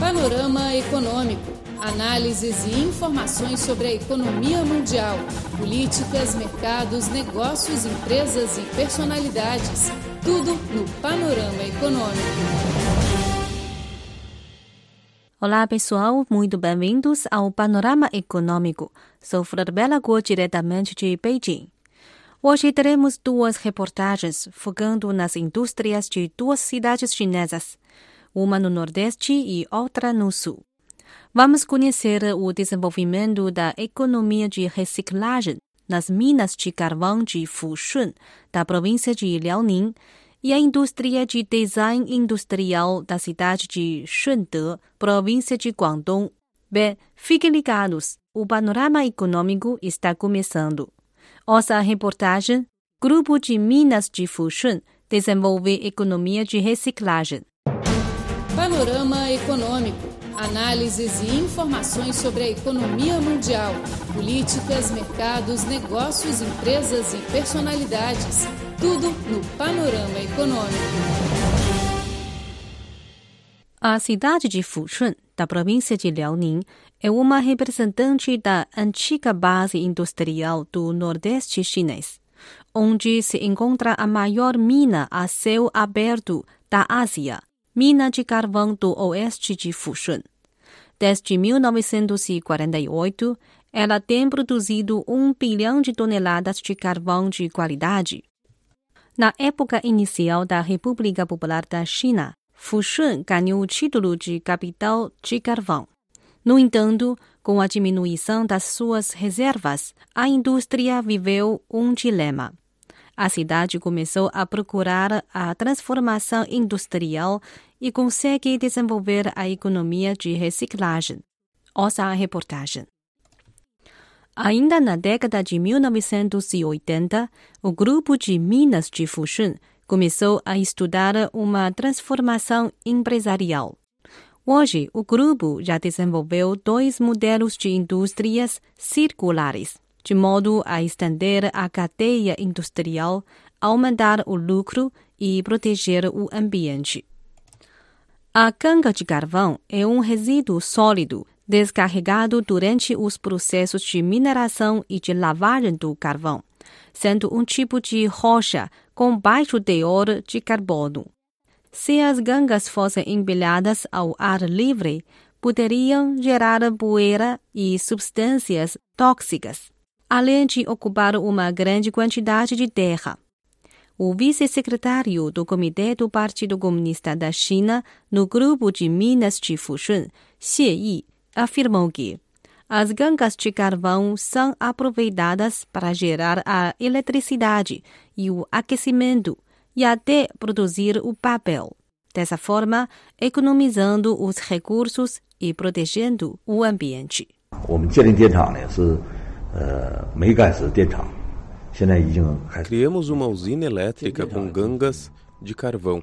Panorama Econômico. Análises e informações sobre a economia mundial, políticas, mercados, negócios, empresas e personalidades. Tudo no Panorama Econômico. Olá pessoal, muito bem-vindos ao Panorama Econômico. Sou Flor Belago, diretamente de Beijing. Hoje teremos duas reportagens focando nas indústrias de duas cidades chinesas, uma no Nordeste e outra no Sul. Vamos conhecer o desenvolvimento da economia de reciclagem nas minas de carvão de Fushun, da província de Liaoning, e a indústria de design industrial da cidade de Shunde, província de Guangdong. Bem, fiquem ligados, o panorama econômico está começando. Ouça a reportagem Grupo de Minas de Fushun desenvolve economia de reciclagem. Panorama Econômico. Análises e informações sobre a economia mundial, políticas, mercados, negócios, empresas e personalidades. Tudo no Panorama Econômico. A cidade de Fushun, da província de Liaoning, é uma representante da antiga base industrial do Nordeste chinês, onde se encontra a maior mina a céu aberto da Ásia, mina de carvão do oeste de Fushun. Desde 1948, ela tem produzido um bilhão de toneladas de carvão de qualidade. Na época inicial da República Popular da China, Fushun ganhou o título de capital de carvão. No entanto, com a diminuição das suas reservas, a indústria viveu um dilema. A cidade começou a procurar a transformação industrial e consegue desenvolver a economia de reciclagem. Ouça a reportagem. Ainda na década de 1980, o grupo de Minas de Fushun começou a estudar uma transformação empresarial. Hoje, o grupo já desenvolveu dois modelos de indústrias circulares, de modo a estender a cadeia industrial, aumentar o lucro e proteger o ambiente. A canga de carvão é um resíduo sólido descarregado durante os processos de mineração e de lavagem do carvão, sendo um tipo de rocha com baixo teor de carbono. Se as gangas fossem empilhadas ao ar livre, poderiam gerar poeira e substâncias tóxicas, além de ocupar uma grande quantidade de terra. O vice-secretário do Comitê do Partido Comunista da China no grupo de Minas de Fushun, Xie Yi, afirmou que as gangas de carvão são aproveitadas para gerar a eletricidade e o aquecimento e até produzir o papel. Dessa forma, economizando os recursos e protegendo o ambiente. Criamos uma usina elétrica com gangas de carvão.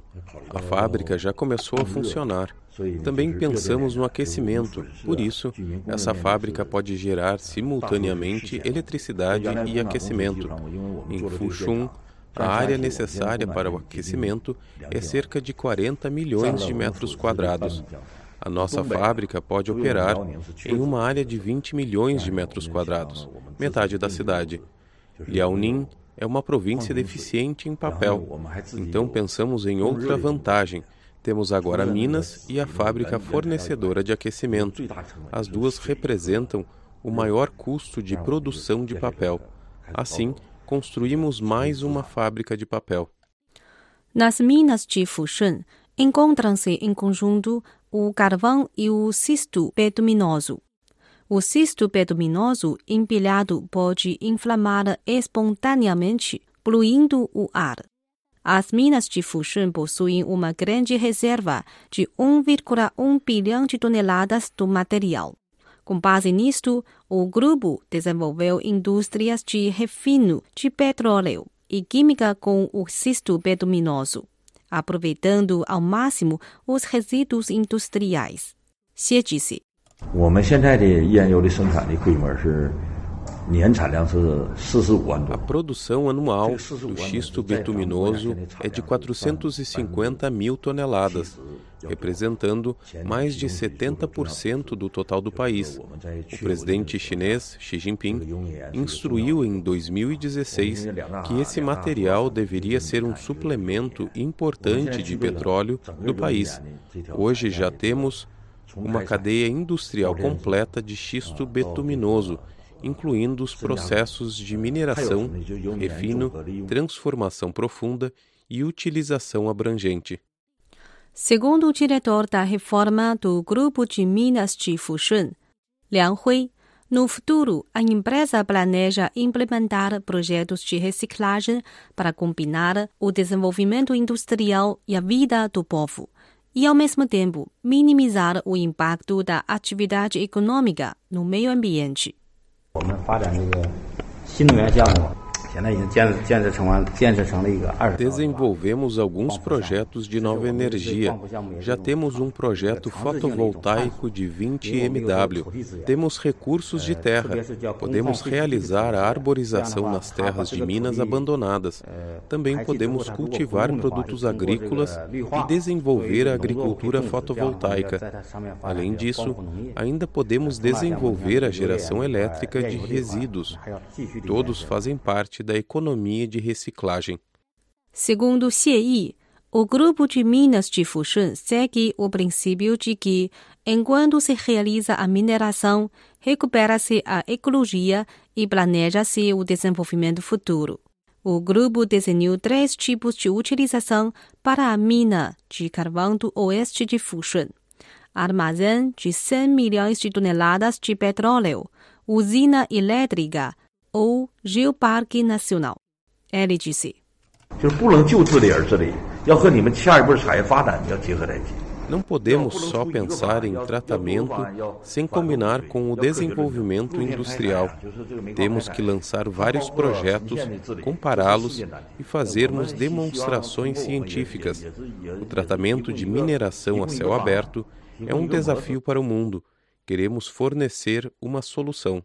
A fábrica já começou a funcionar. Também pensamos no aquecimento, por isso, essa fábrica pode gerar simultaneamente eletricidade e aquecimento. Em Fushun, a área necessária para o aquecimento é cerca de 40 milhões de metros quadrados. A nossa fábrica pode operar em uma área de 20 milhões de metros quadrados, metade da cidade. Liaoning é uma província deficiente em papel, então pensamos em outra vantagem. Temos agora Minas e a fábrica fornecedora de aquecimento. As duas representam o maior custo de produção de papel. Assim, construímos mais uma fábrica de papel. Nas minas de Fushun, encontram-se em conjunto o carvão e o cisto betuminoso. O cisto betuminoso empilhado pode inflamar espontaneamente, poluindo o ar. As minas de Fushun possuem uma grande reserva de 1,1 bilhão de toneladas do material. Com base nisto, o grupo desenvolveu indústrias de refino de petróleo e química com o cisto betuminoso, aproveitando ao máximo os resíduos industriais. Xie disse. A produção anual do xisto betuminoso é de 450 mil toneladas, representando mais de 70% do total do país. O presidente chinês Xi Jinping instruiu em 2016 que esse material deveria ser um suplemento importante de petróleo do país. Hoje já temos uma cadeia industrial completa de xisto betuminoso, incluindo os processos de mineração, refino, transformação profunda e utilização abrangente. Segundo o diretor da reforma do Grupo de Minas de Fushun, Liang Hui, no futuro, a empresa planeja implementar projetos de reciclagem para combinar o desenvolvimento industrial e a vida do povo, e, ao mesmo tempo, minimizar o impacto da atividade econômica no meio ambiente. 我们发展这个新能源项目。Desenvolvemos alguns projetos de nova energia. Já temos um projeto fotovoltaico de 20 MW. Temos recursos de terra. Podemos realizar a arborização nas terras de minas abandonadas. Também podemos cultivar produtos agrícolas e desenvolver a agricultura fotovoltaica. Além disso, ainda podemos desenvolver a geração elétrica de resíduos. Todos fazem parte da economia de reciclagem. Segundo Xie Yi, o grupo de Minas de Fushun segue o princípio de que, enquanto se realiza a mineração, recupera-se a ecologia e planeja-se o desenvolvimento futuro. O grupo desenhou três tipos de utilização para a mina de carvão do oeste de Fushun. Armazém de 100 milhões de toneladas de petróleo, usina elétrica, ou Geoparque Nacional. Ele disse: Não podemos só pensar em tratamento sem combinar com o desenvolvimento industrial. Temos que lançar vários projetos, compará-los e fazermos demonstrações científicas. O tratamento de mineração a céu aberto é um desafio para o mundo. Queremos fornecer uma solução.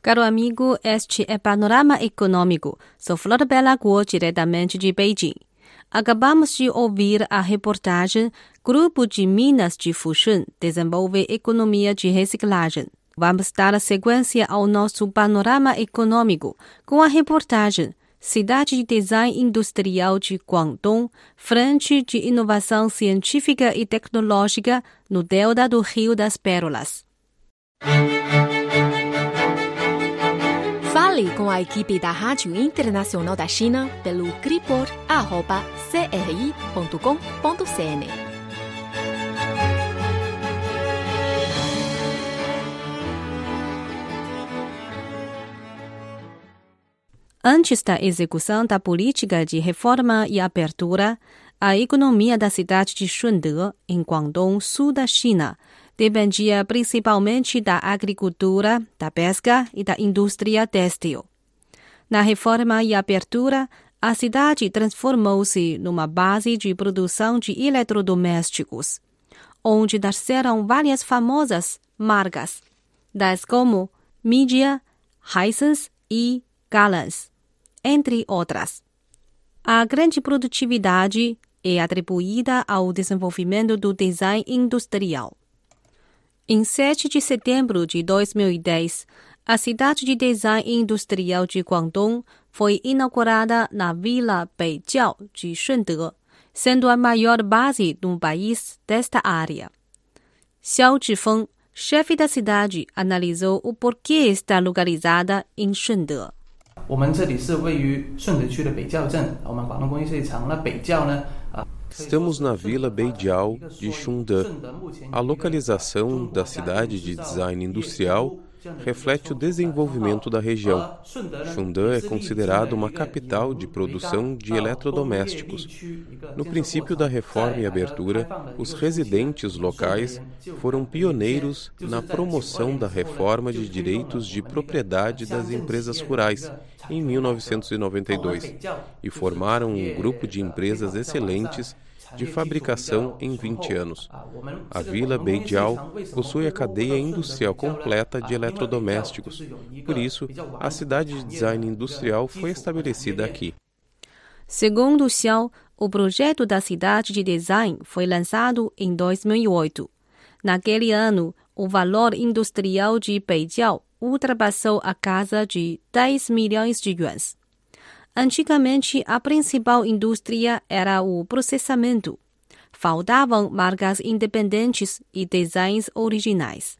Caro amigo, este é Panorama Econômico. Sou Flor Guo, diretamente de Beijing. Acabamos de ouvir a reportagem Grupo de Minas de Fushun desenvolve economia de reciclagem. Vamos dar sequência ao nosso panorama econômico com a reportagem Cidade de Design Industrial de Guangdong, Frente de Inovação Científica e Tecnológica no Delta do Rio das Pérolas. Fale com a equipe da Rádio Internacional da China pelo cripor.cri.com.cn. Antes da execução da política de reforma e abertura, a economia da cidade de Shunde, em Guangdong, sul da China, dependia principalmente da agricultura, da pesca e da indústria têxtil. Na reforma e abertura, a cidade transformou-se numa base de produção de eletrodomésticos, onde nasceram várias famosas marcas, tais como Media, Hisense e Galans, entre outras. A grande produtividade é atribuída ao desenvolvimento do design industrial. Em 7 de setembro de 2010, a cidade de design industrial de Guangdong foi inaugurada na Vila Beijiao de Shunde, sendo a maior base no país desta área. Xiao Zhifeng, chefe da cidade, analisou o porquê está localizada em Shunde. 我们这里是位于顺德区的北滘镇，我们广东工业设计厂。那北滘呢，啊 Estamos na Vila Beijiao de Xundã. A localização da cidade de design industrial reflete o desenvolvimento da região. Xundã é considerado uma capital de produção de eletrodomésticos. No princípio da reforma e abertura, os residentes locais foram pioneiros na promoção da reforma de direitos de propriedade das empresas rurais em 1992 e formaram um grupo de empresas excelentes de fabricação em 20 anos. A Vila Beijiao possui a cadeia industrial completa de eletrodomésticos. Por isso, a cidade de design industrial foi estabelecida aqui. Segundo Xiao, o projeto da cidade de design foi lançado em 2008. Naquele ano, o valor industrial de Beijiao ultrapassou a casa de 10 milhões de yuans. Antigamente, a principal indústria era o processamento. Faltavam marcas independentes e designs originais.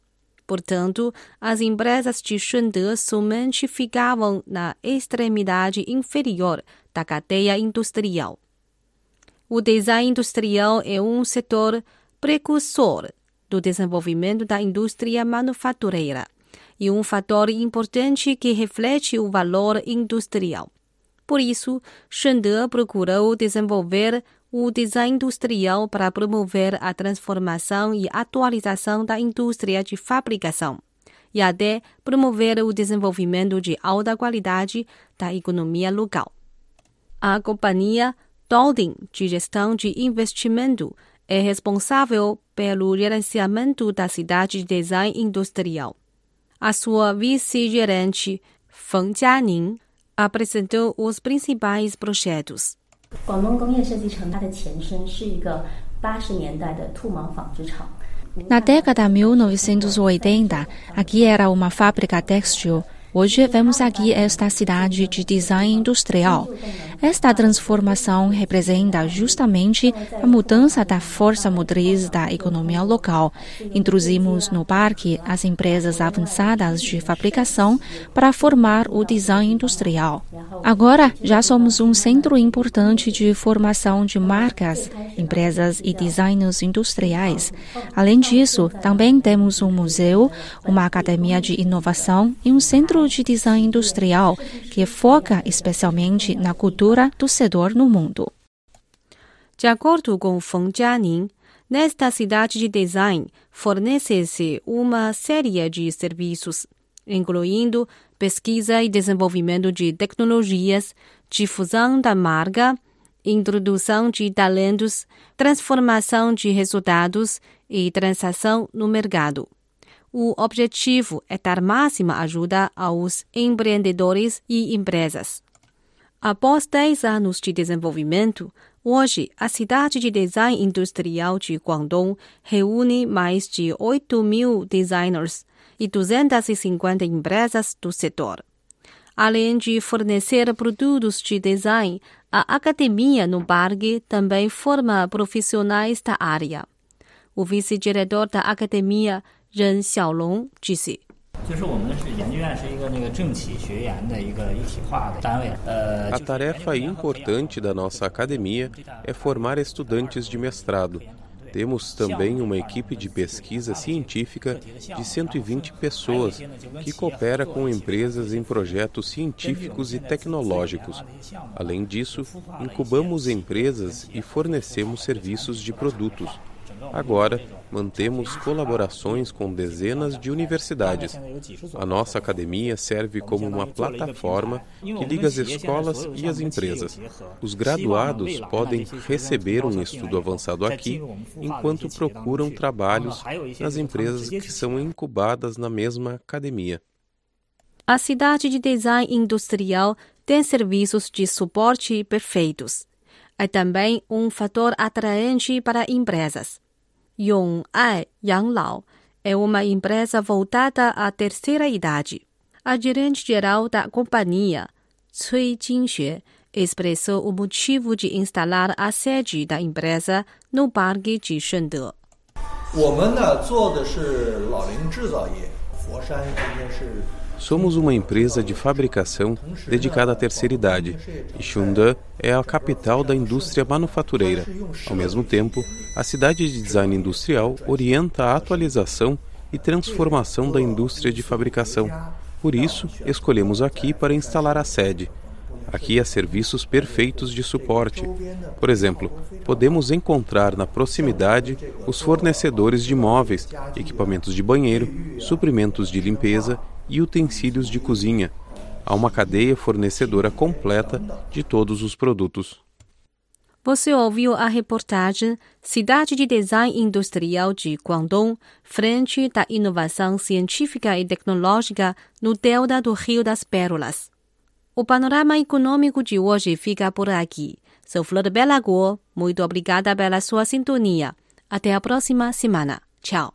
Portanto, as empresas de Shunde somente ficavam na extremidade inferior da cadeia industrial. O design industrial é um setor precursor do desenvolvimento da indústria manufatureira e um fator importante que reflete o valor industrial. Por isso, Shende procurou desenvolver o design industrial para promover a transformação e atualização da indústria de fabricação e até promover o desenvolvimento de alta qualidade da economia local. A companhia Dolding de Gestão de Investimento é responsável pelo gerenciamento da cidade de design industrial. A sua vice-gerente, Feng Jianing, apresentou os principais projetos. Na década de 1980, aqui era uma fábrica têxtil Hoje vemos aqui esta cidade de design industrial. Esta transformação representa justamente a mudança da força motriz da economia local. Introduzimos no parque as empresas avançadas de fabricação para formar o design industrial. Agora já somos um centro importante de formação de marcas, empresas e designers industriais. Além disso, também temos um museu, uma academia de inovação e um centro de design industrial que foca especialmente na cultura do setor no mundo. De acordo com Feng Jianing, nesta cidade de design fornece-se uma série de serviços, incluindo pesquisa e desenvolvimento de tecnologias, difusão da marca, introdução de talentos, transformação de resultados e transação no mercado. O objetivo é dar máxima ajuda aos empreendedores e empresas. Após 10 anos de desenvolvimento, hoje a cidade de design industrial de Guangdong reúne mais de 8 mil designers e 250 empresas do setor. Além de fornecer produtos de design, a academia no parque também forma profissionais da área. O vice-diretor da academia, Ren Xiaolong disse. A tarefa importante da nossa academia é formar estudantes de mestrado. Temos também uma equipe de pesquisa científica de 120 pessoas que coopera com empresas em projetos científicos e tecnológicos. Além disso, incubamos empresas e fornecemos serviços de produtos. Agora, mantemos colaborações com dezenas de universidades. A nossa academia serve como uma plataforma que liga as escolas e as empresas. Os graduados podem receber um estudo avançado aqui enquanto procuram trabalhos nas empresas que são incubadas na mesma academia. A cidade de design industrial tem serviços de suporte perfeitos. É também um fator atraente para empresas. Yong'ai Yanglao é uma empresa voltada à terceira idade. A gerente-geral da companhia, Cui Jingxue, expressou o motivo de instalar a sede da empresa no Parque de Shende. 我们呢做的是老龄制造业，佛山今天是 Somos uma empresa de fabricação dedicada à terceira idade e Xundan é a capital da indústria manufatureira. Ao mesmo tempo, a cidade de design industrial orienta a atualização e transformação da indústria de fabricação. Por isso, escolhemos aqui para instalar a sede. Aqui há serviços perfeitos de suporte. Por exemplo, podemos encontrar na proximidade os fornecedores de móveis, equipamentos de banheiro, suprimentos de limpeza e utensílios de cozinha. Há uma cadeia fornecedora completa de todos os produtos. Você ouviu a reportagem Cidade de Design Industrial de Guangdong, frente da inovação científica e tecnológica no delta do Rio das Pérolas. O panorama econômico de hoje fica por aqui. Sou Flor Guo, muito obrigada pela sua sintonia. Até a próxima semana. Tchau.